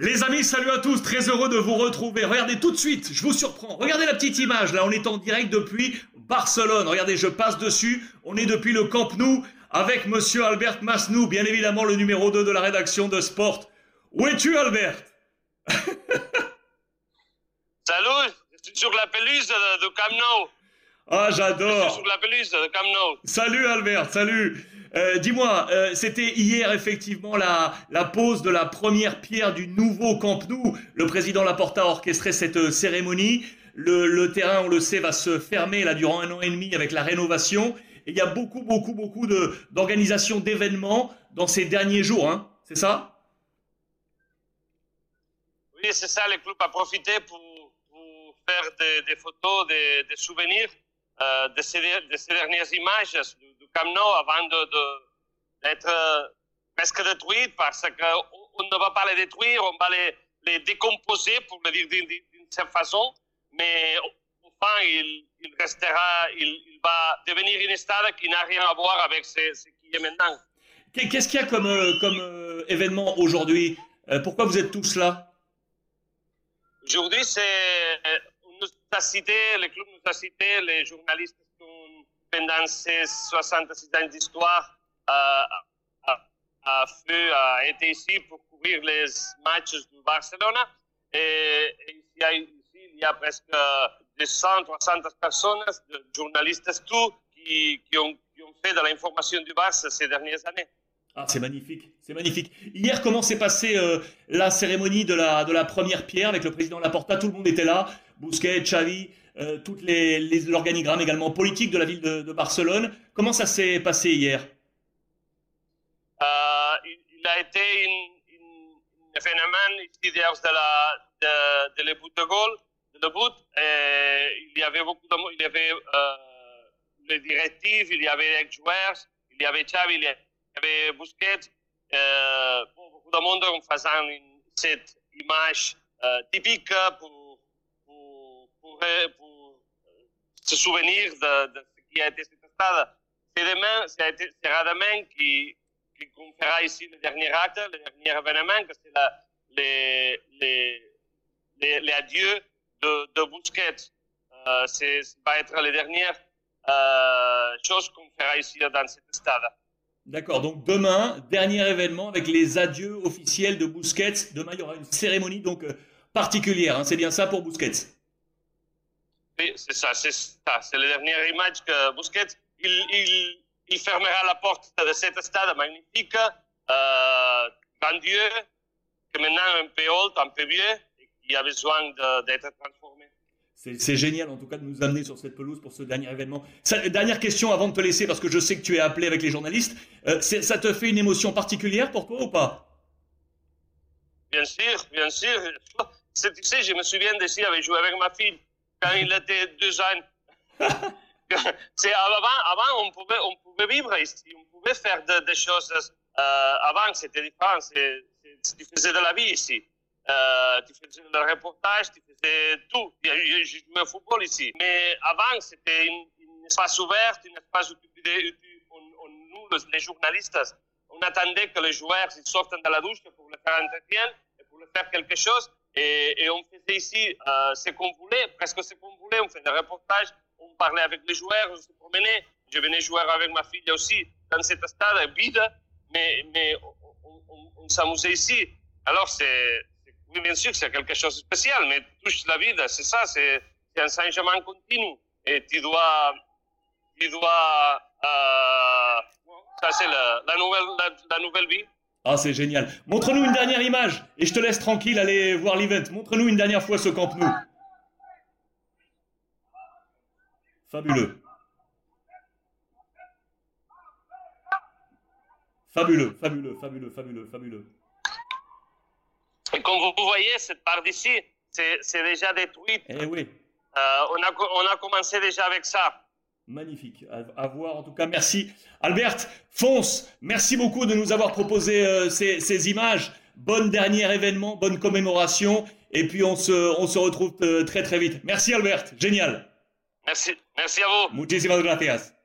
Les amis, salut à tous, très heureux de vous retrouver. Regardez tout de suite, je vous surprends. Regardez la petite image, là, on est en direct depuis Barcelone. Regardez, je passe dessus, on est depuis le Camp Nou avec monsieur Albert Masnou, bien évidemment le numéro 2 de la rédaction de Sport. Où es-tu, Albert? Salut, sur la pelouse de, Camp Nou. Ah, j'adore. Nou. Salut, Albert, salut. Euh, dis-moi, euh, c'était hier effectivement la, la pose de la première pierre du nouveau Camp Nou. Le président Laporta a orchestré cette euh, cérémonie. Le, le, terrain, on le sait, va se fermer là durant un an et demi avec la rénovation. Et il y a beaucoup, beaucoup, beaucoup de d'organisations d'événements dans ces derniers jours. Hein. C'est ça? Oui, c'est ça. Le club a profité pour, pour faire des, des photos, des, des souvenirs euh, de, ces, de, ces, dernières images Camp Nou avant d'être de, euh, presque détruite parce qu'on ne va pas les détruire, on va les, les décomposer pour le dire d'une certaine façon, mais enfin il, il restera, il, il, va devenir une stade qui n'a rien à voir avec ce, ce qui est maintenant. Qu'est-ce qu'il y a comme, euh, comme euh, événement aujourd'hui? Pourquoi vous êtes tous là? Aujourd'hui, c'est, nous a cité, le club nous a cité, les journalistes pendant ces 66 ans d'histoire, a, été ici pour couvrir les matchs du Barcelone. Et, ici, il y a presque 200, 300 personnes, journalistes, tout, qui, qui, ont, qui ont fait de l'information du Barça ces dernières années. Ah, c'est magnifique, c'est magnifique. Hier, comment s'est passée euh, la cérémonie de la, de la première pierre avec le président Laporta? Tout le monde était là, Bousquet, Xavi, euh, toutes les, l'organigramme également politique de la ville de, de Barcelone. Comment ça s'est passé hier? Euh, Il a été un phénomène ici de la de, de le but de goal, de le but. Et il y avait beaucoup de il y avait euh, les directives, il y avait les joueurs, il y avait Xavi, il y avait Busquets, euh, beaucoup de monde en faisant une, cette image euh, typique pour, pour, pour se souvenir de, ce qui a été cette stade. C'est demain, sera demain qui, qui ici le dernier acte, le dernier événement, que c'est les, les, adieux de, de Busquets. Euh, c'est, va être la dernière euh, chose qu'on fera ici dans cette stade. D'accord, donc demain, dernier événement avec les adieux officiels de Busquets. Demain, il y aura une cérémonie donc euh, particulière. Hein. C'est bien ça pour Busquets oui, c'est ça, c'est ça. C'est le dernier image que Busquets, il, fermera la porte de cet stade magnifique, euh, grandieux, que maintenant un peu old, un peu vieux, et qui a besoin d'être transformé. C'est génial en tout cas de nous amener sur cette pelouse pour ce dernier événement. Ça, dernière question avant de te laisser parce que je sais que tu es appelé avec les journalistes. Euh, ça te fait une émotion particulière pour toi ou pas? Bien sûr, bien sûr. Tu sais, je me souviens de si j'avais joué avec ma fille quand il était deux ans. c'est avant, avant on pouvait, on pouvait vivre ici, on pouvait faire des choses. Euh, avant, c'était différent. C'est, tu faisais de la vie ici. Euh, tu faisais le reportage, tu faisais tout. Je, au football ici. Mais avant, c'était une, une espace ouvert, un espace où, nous, les journalistes, on attendait que les joueurs ils sortent de la douche pour le faire entretien et pour le faire quelque chose. Et, et on faisait ici euh, ce qu'on voulait, presque ce qu'on voulait. On faisait des reportages, on parlait avec les joueurs, on se promenait. Je venais jouer avec ma fille aussi dans cet stade vide, mais, mais on, on, on s'amusait ici. Alors, c'est, oui, bien sûr, c'est quelque chose de spécial, mais touche la vie, c'est ça, c'est, un changement continu. Et tu dois, tu dois, euh, ça c'est la, nouvelle, la nouvelle vie. Ah, c'est génial. Montre-nous une dernière image et je te laisse tranquille aller voir l'event. Montre-nous une dernière fois ce Camp Nou. Fabuleux. Fabuleux, fabuleux, fabuleux, fabuleux, fabuleux. Et comme vous voyez, cette part d'ici, c'est déjà détruite. Eh oui. Euh, on, a, on a commencé déjà avec ça. Magnifique. À, voir en tout cas. Merci. Albert, fonce. Merci beaucoup de nous avoir proposé euh, ces, ces, images. Bonne dernier événement, bonne commémoration. Et puis on se, on se retrouve euh, très très vite. Merci Albert. Génial. Merci. Merci à vous. Muchísimas gracias.